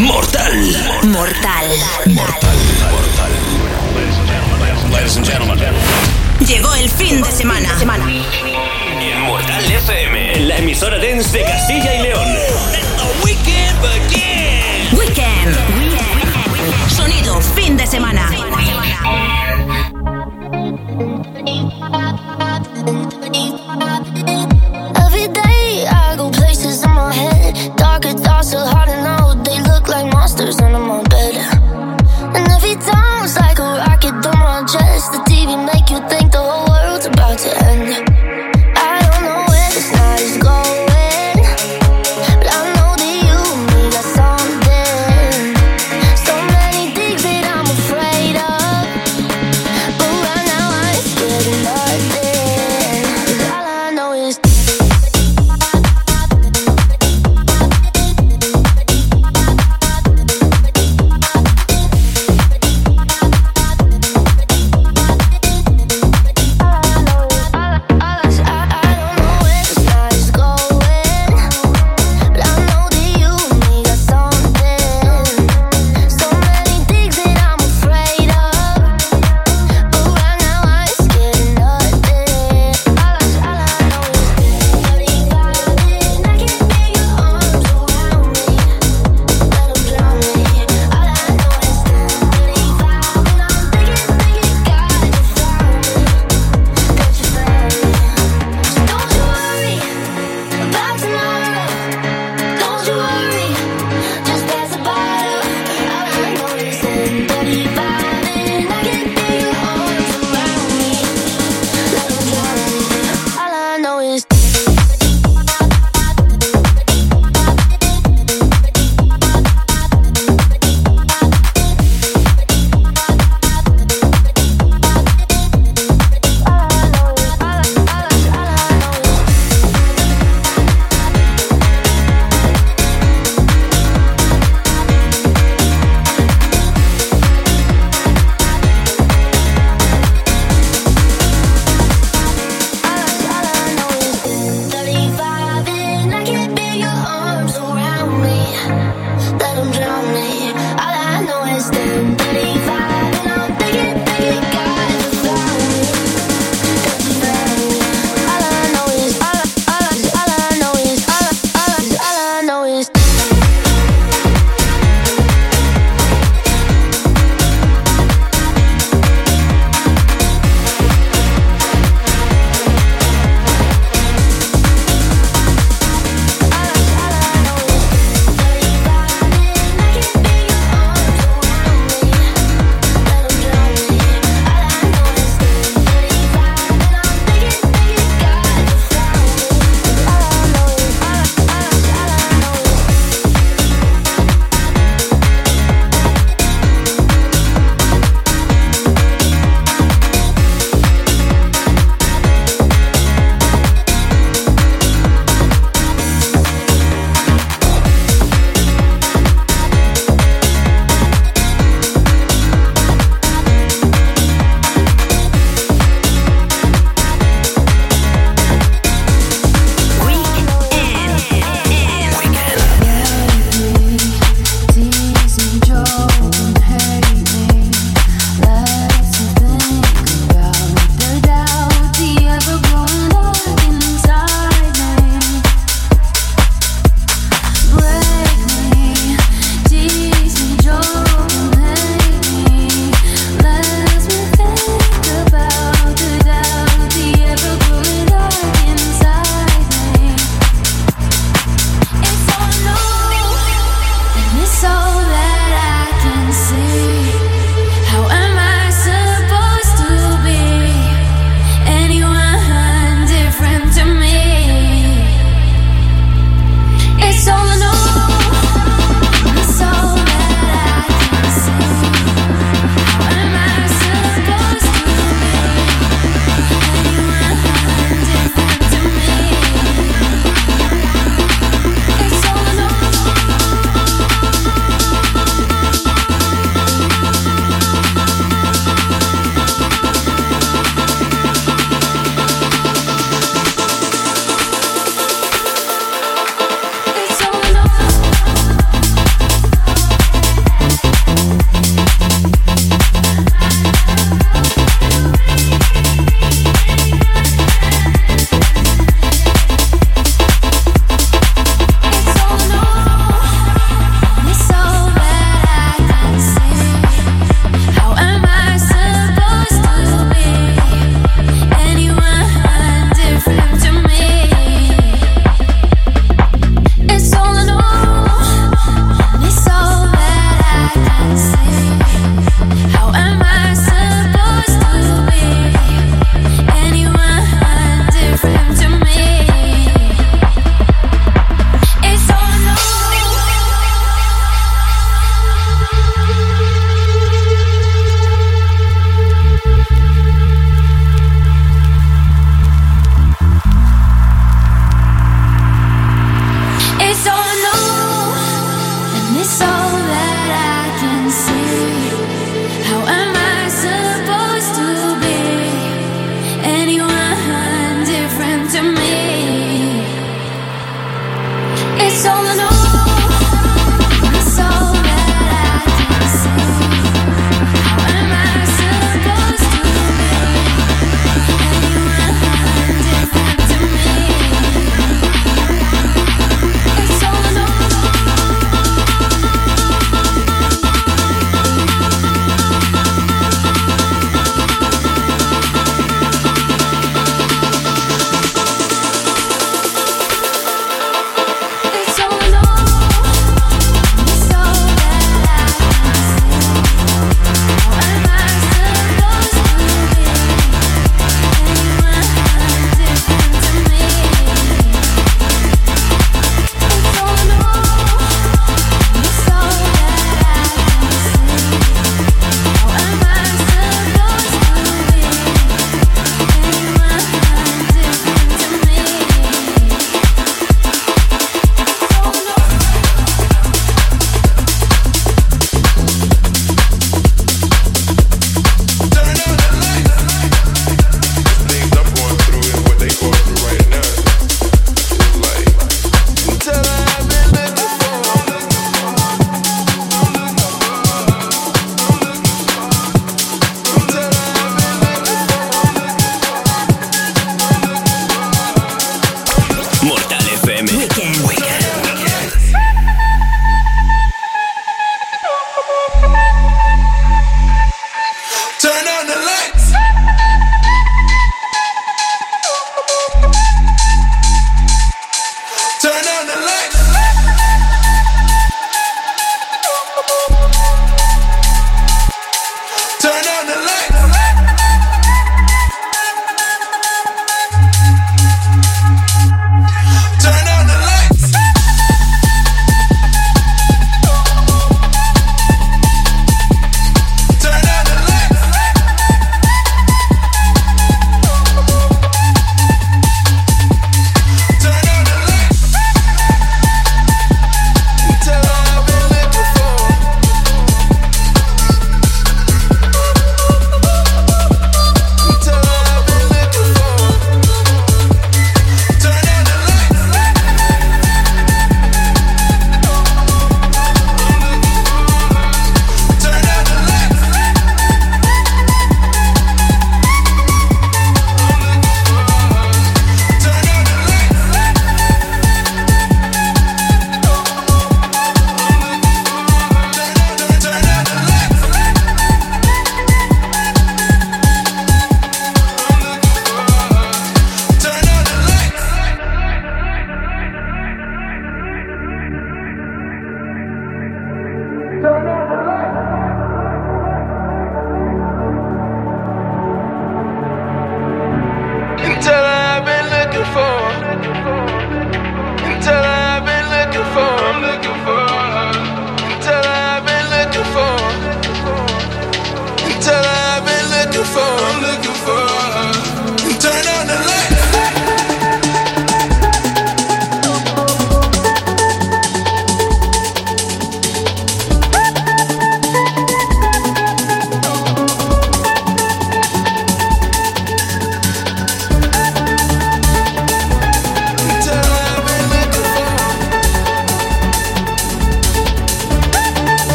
Mortal. Mortal. Mortal. Ladies and gentlemen. Llegó el fin de semana. En Mortal FM, la emisora dance de Castilla y León. Weekend. Sonido fin de semana.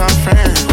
our friends.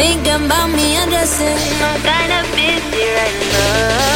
Thinking about me undressing. I'm kinda busy right now.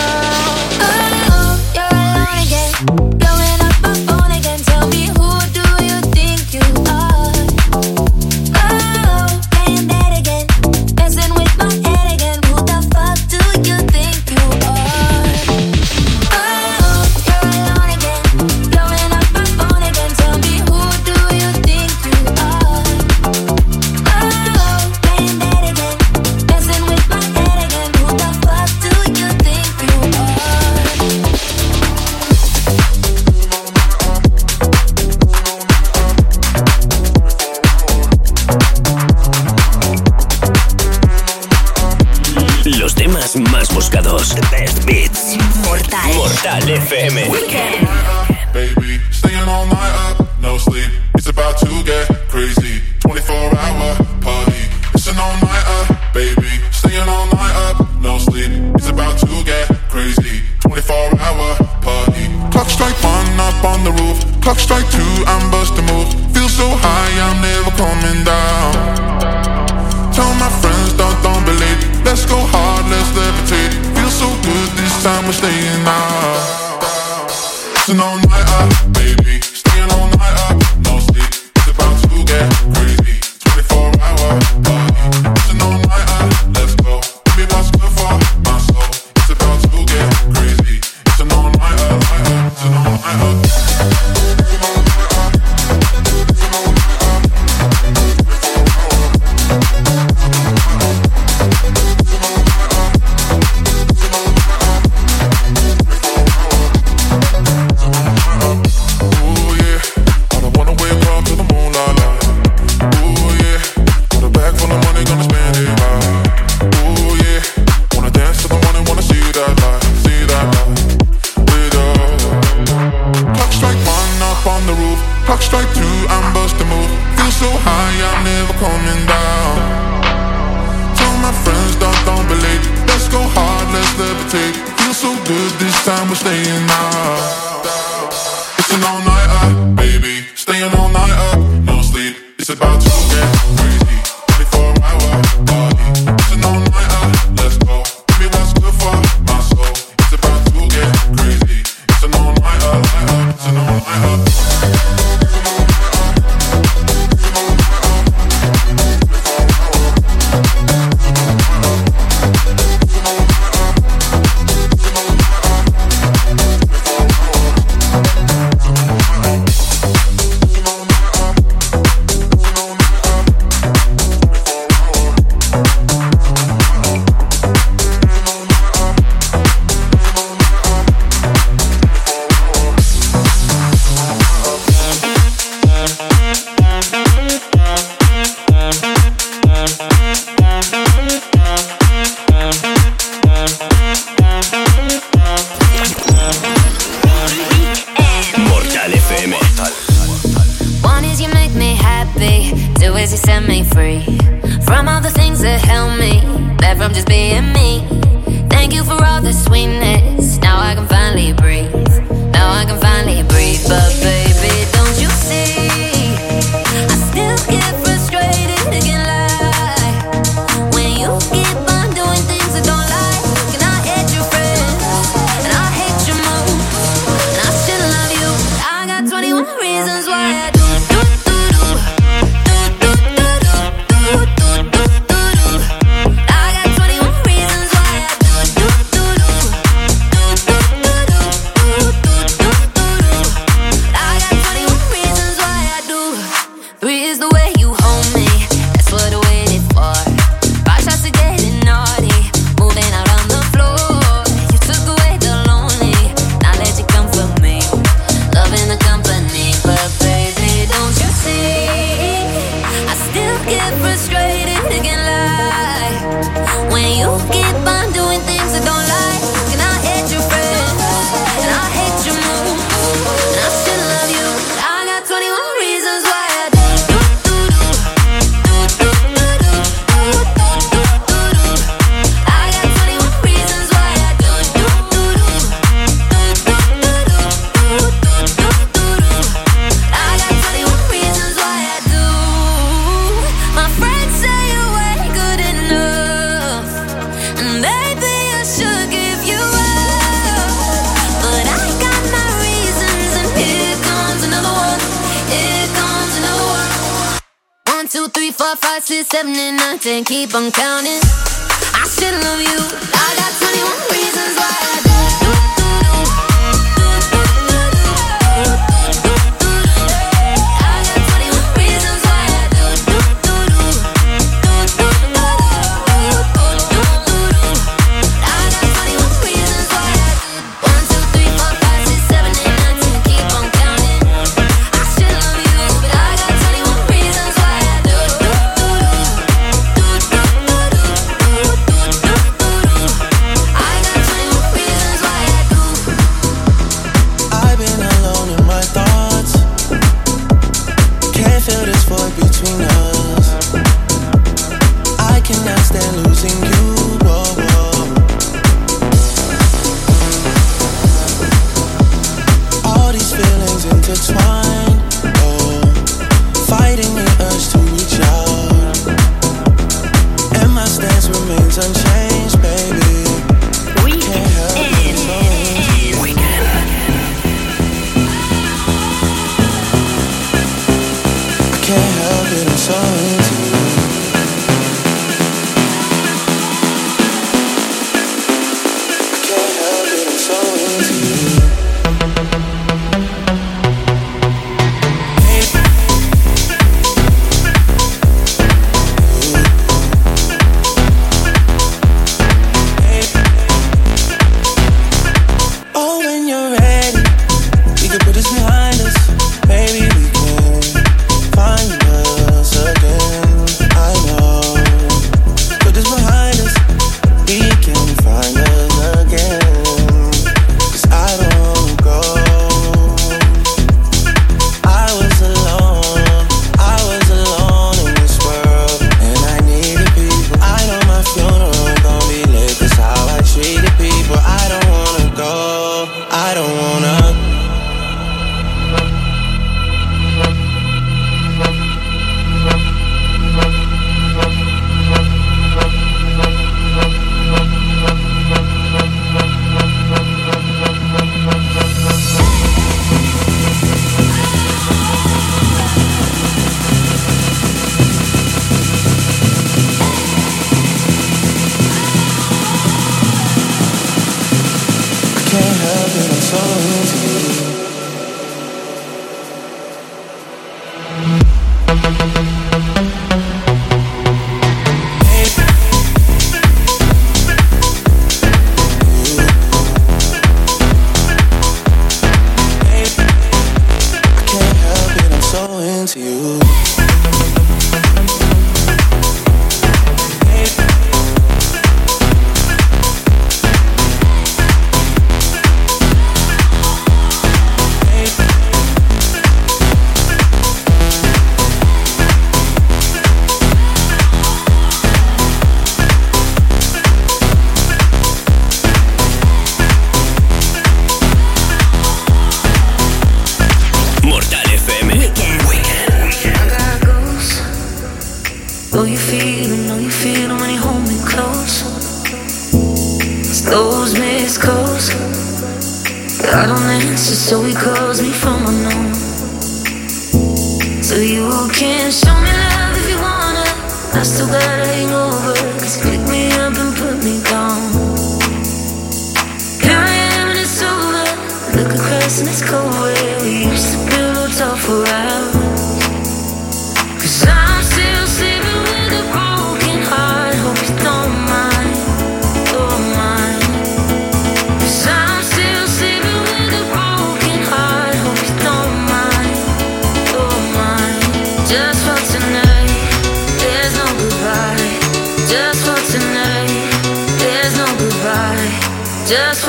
Take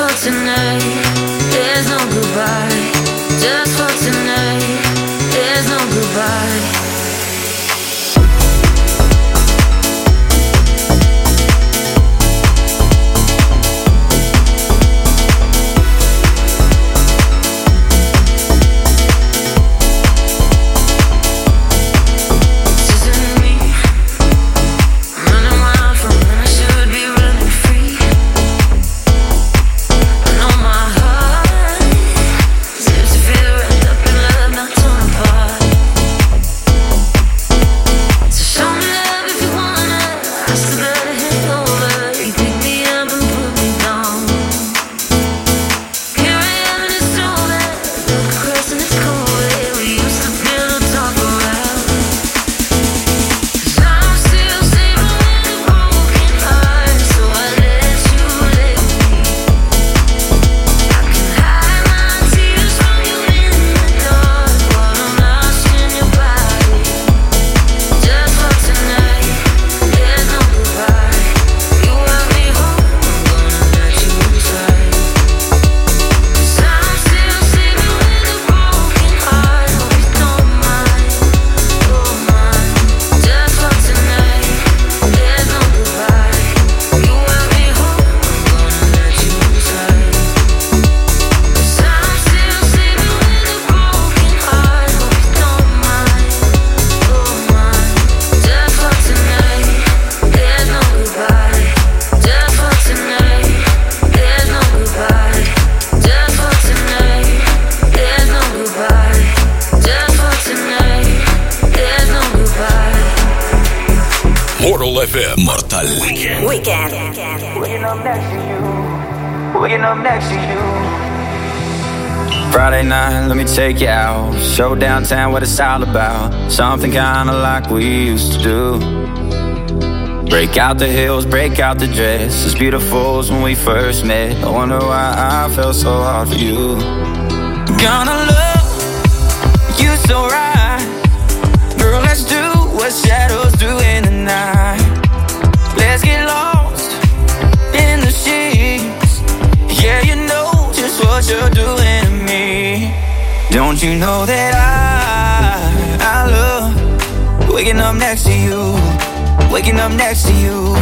Downtown what it's all about. Something kinda like we used to do. Break out the heels, break out the dress. As beautiful as when we first met. I wonder why I felt so hard for you. Gonna Don't you know that I, I love waking up next to you, waking up next to you.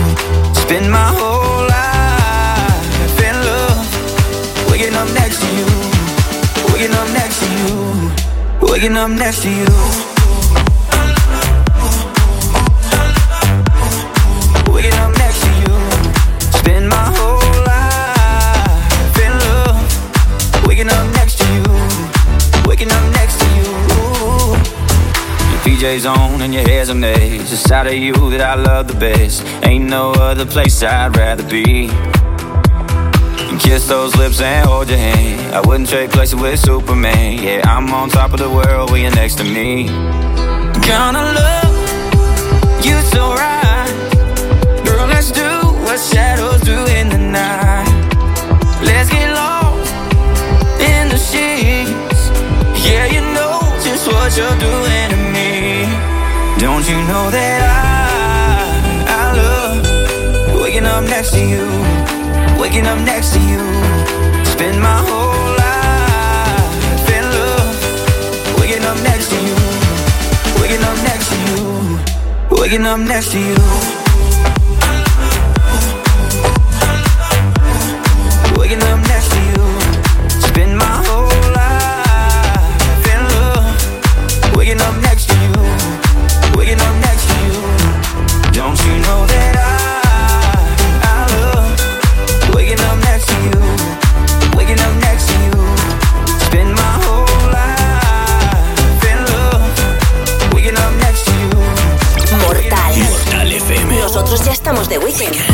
Spend my whole life in love, waking up next to you, waking up next to you, waking up next to you. PJs on and your hair's a mess. It's out of you that I love the best. Ain't no other place I'd rather be. Kiss those lips and hold your hand. I wouldn't trade places with Superman. Yeah, I'm on top of the world when you're next to me. Gonna love you so right. Girl, let's do what shadows do in the night. Let's get lost in the sheets. Yeah, you know just what you're doing. Don't you know that I, I love waking up next to you, waking up next to you. Spend my whole life in love, waking up next to you, waking up next to you, waking up next to you. The Weeknd.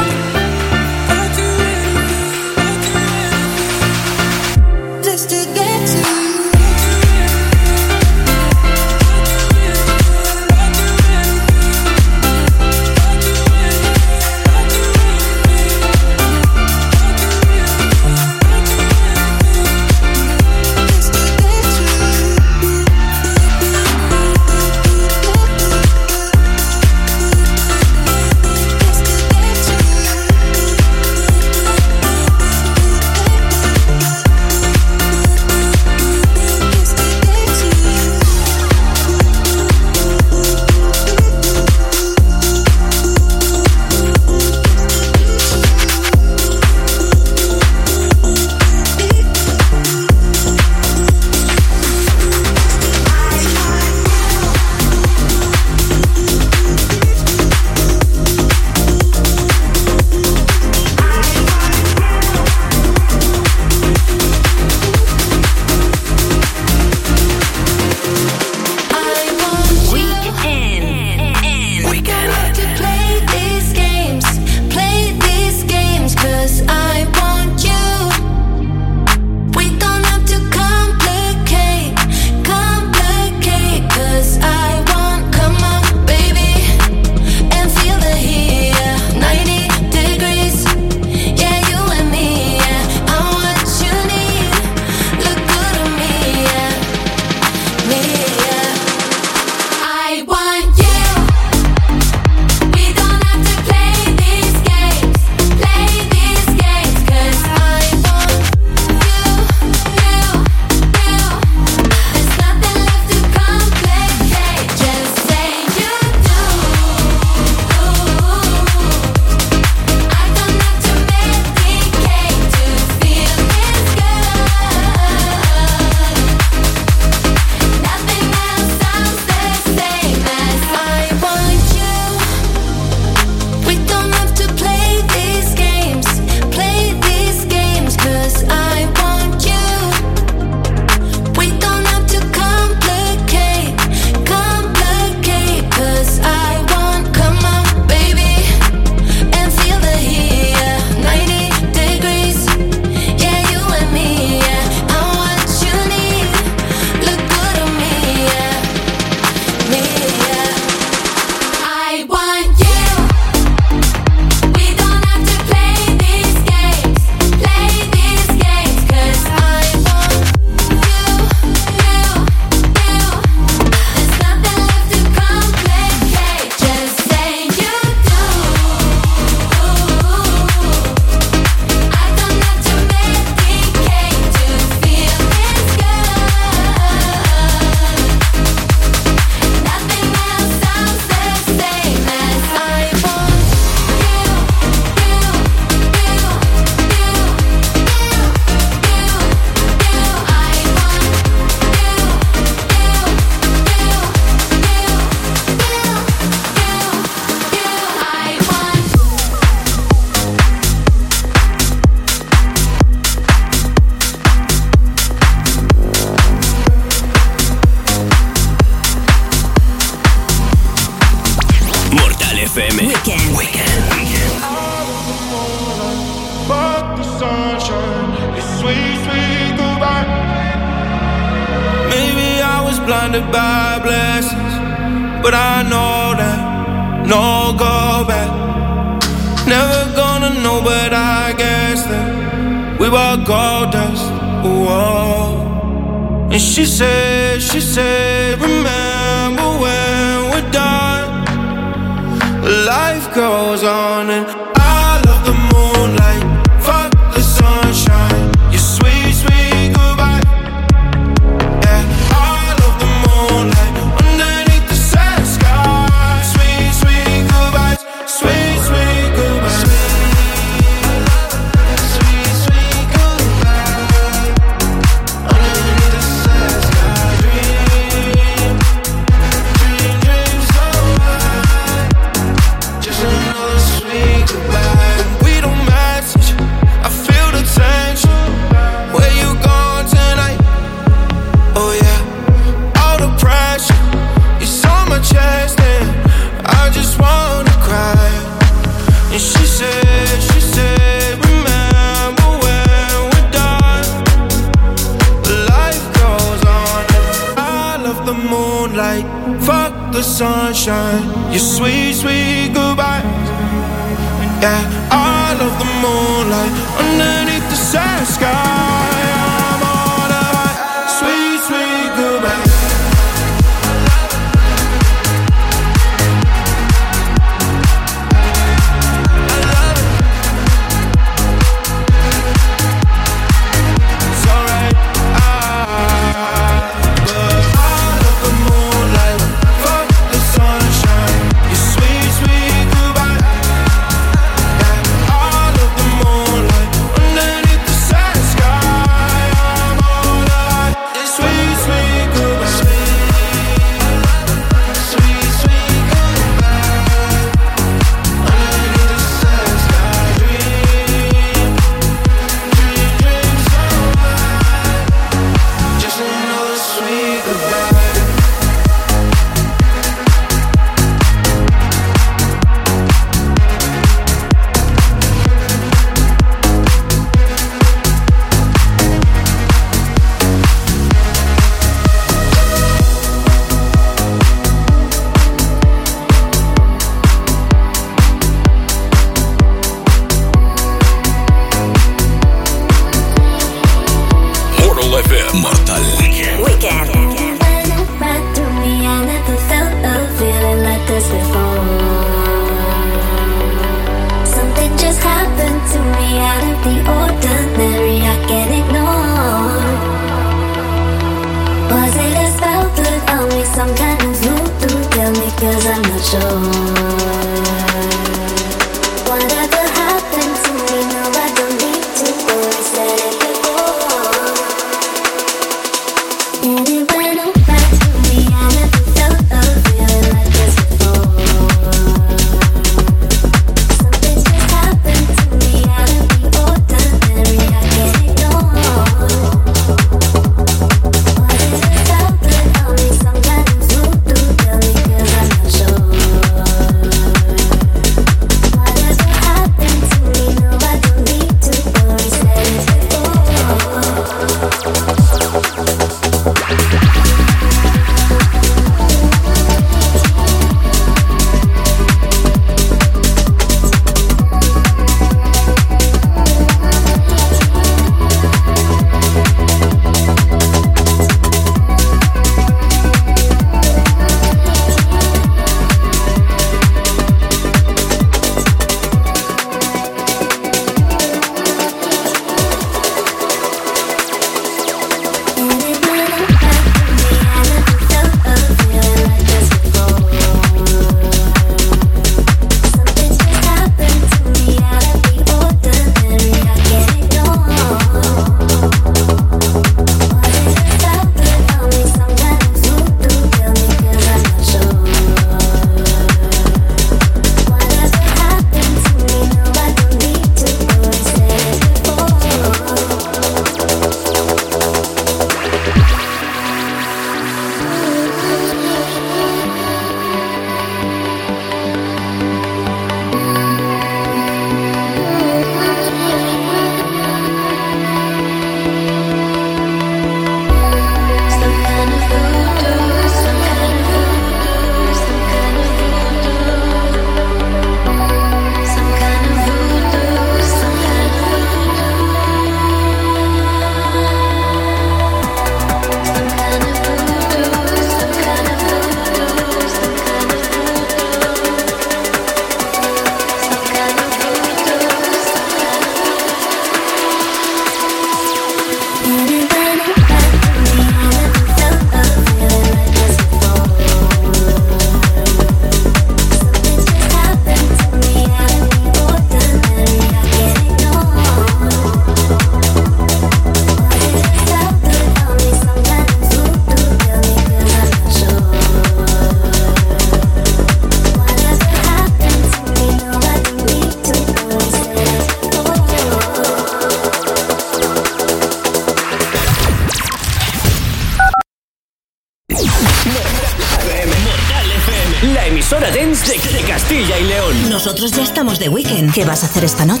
¿Qué vas a hacer esta noche?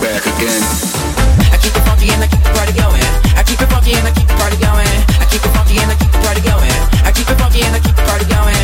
back again. I keep it funky and I keep the party going. I keep it funky and I keep the party going. I keep it funky and I keep the party going. I keep it funky and I keep the party going.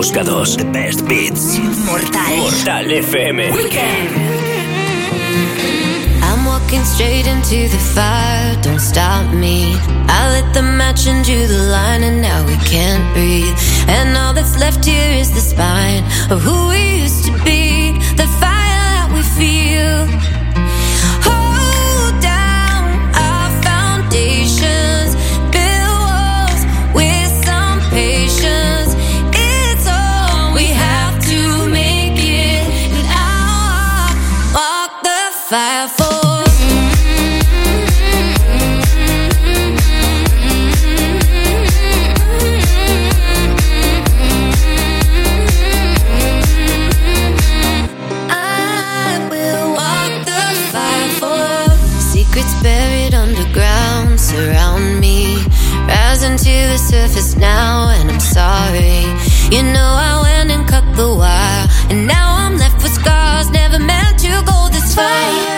buscados. The best beats. Mortal. Mortal FM. Weekend. I'm walking straight into the fire. Don't stop me. I lit the match and drew the line, and now we can't breathe. And all that's left here is the spine of who we used to be. the surface now, and I'm sorry. You know I went and cut the wire, and now I'm left with scars. Never meant to go this far.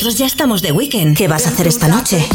nosotros ya estamos de weekend. ¿Qué vas a hacer esta noche?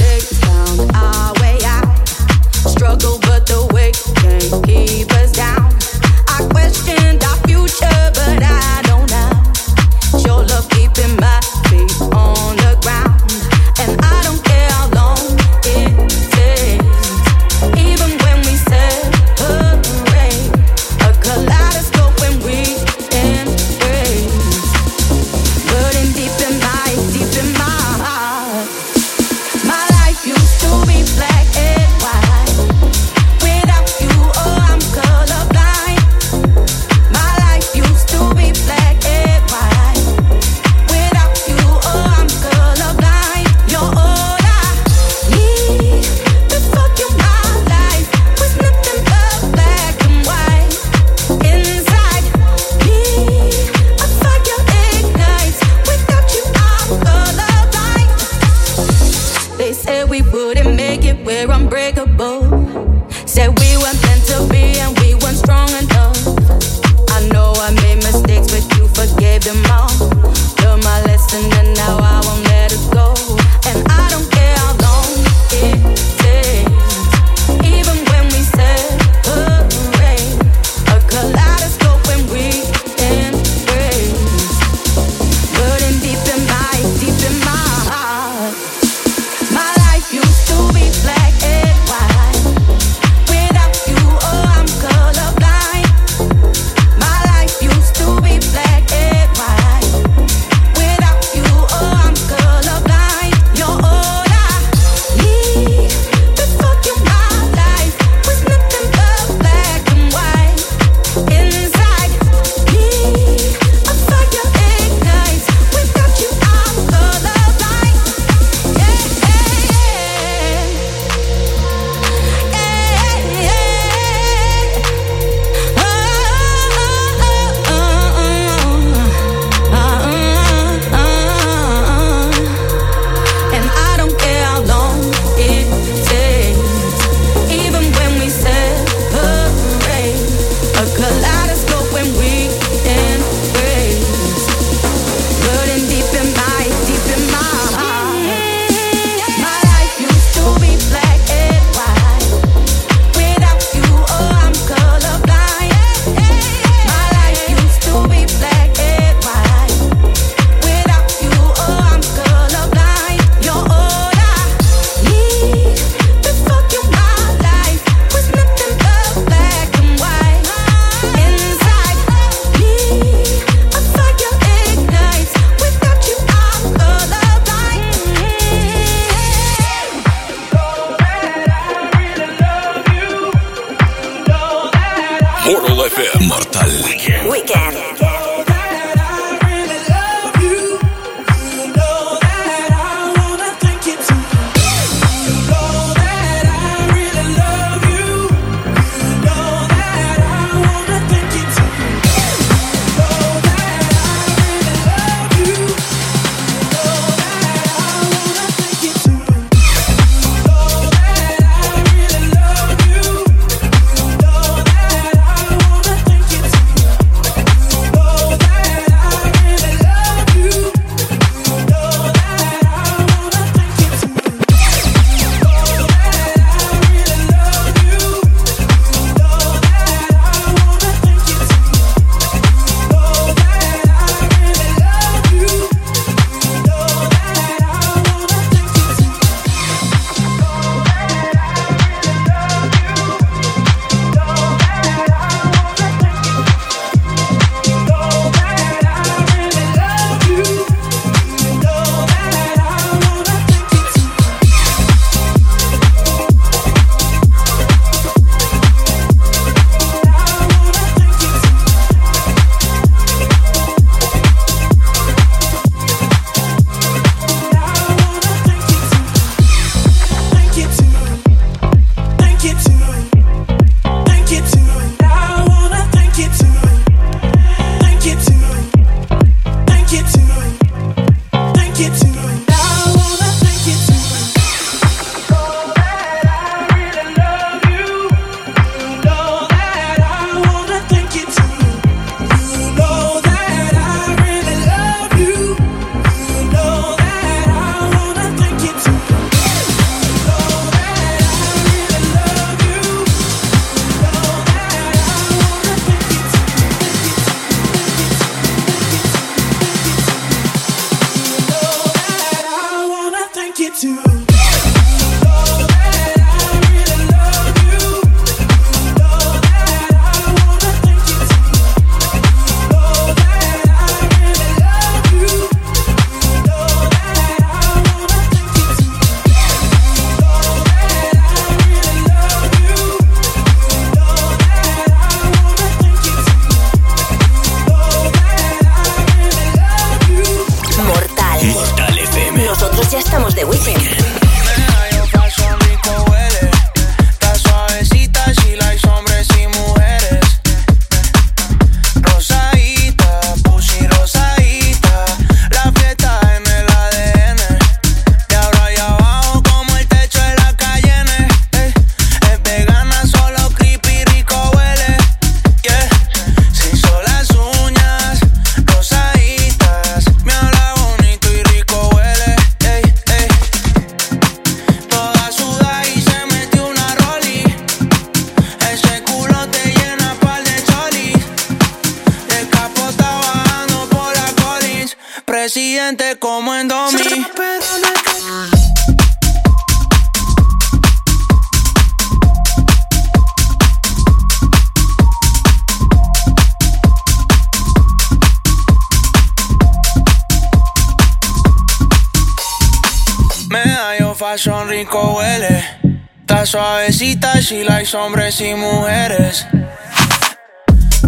Suavecita, she likes hombres y mujeres.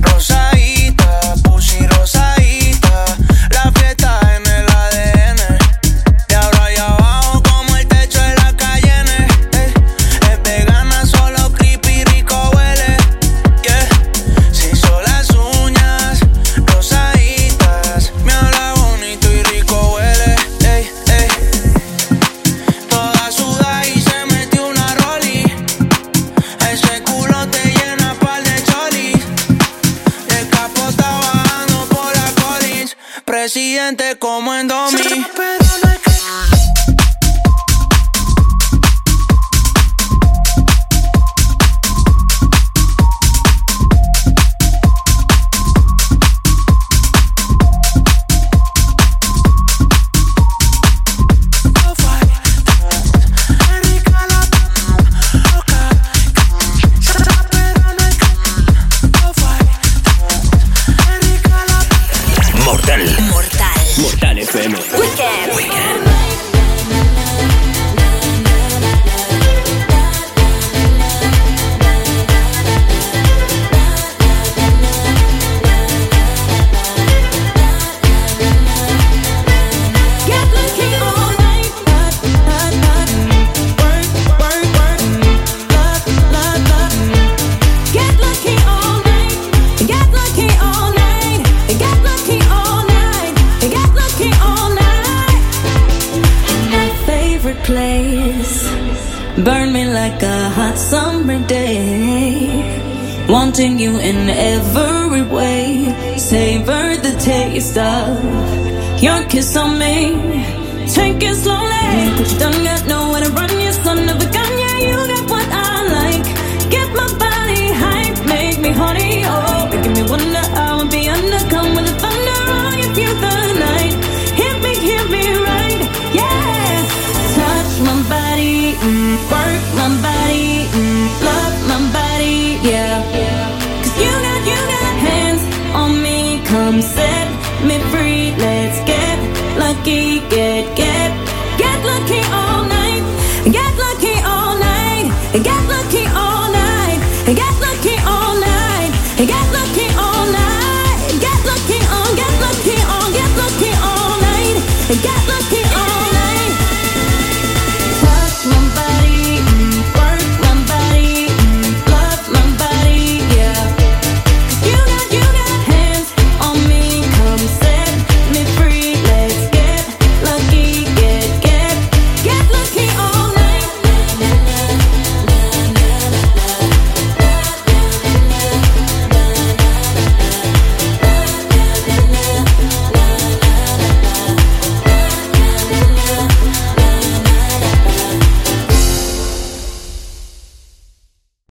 Rosadita, pussy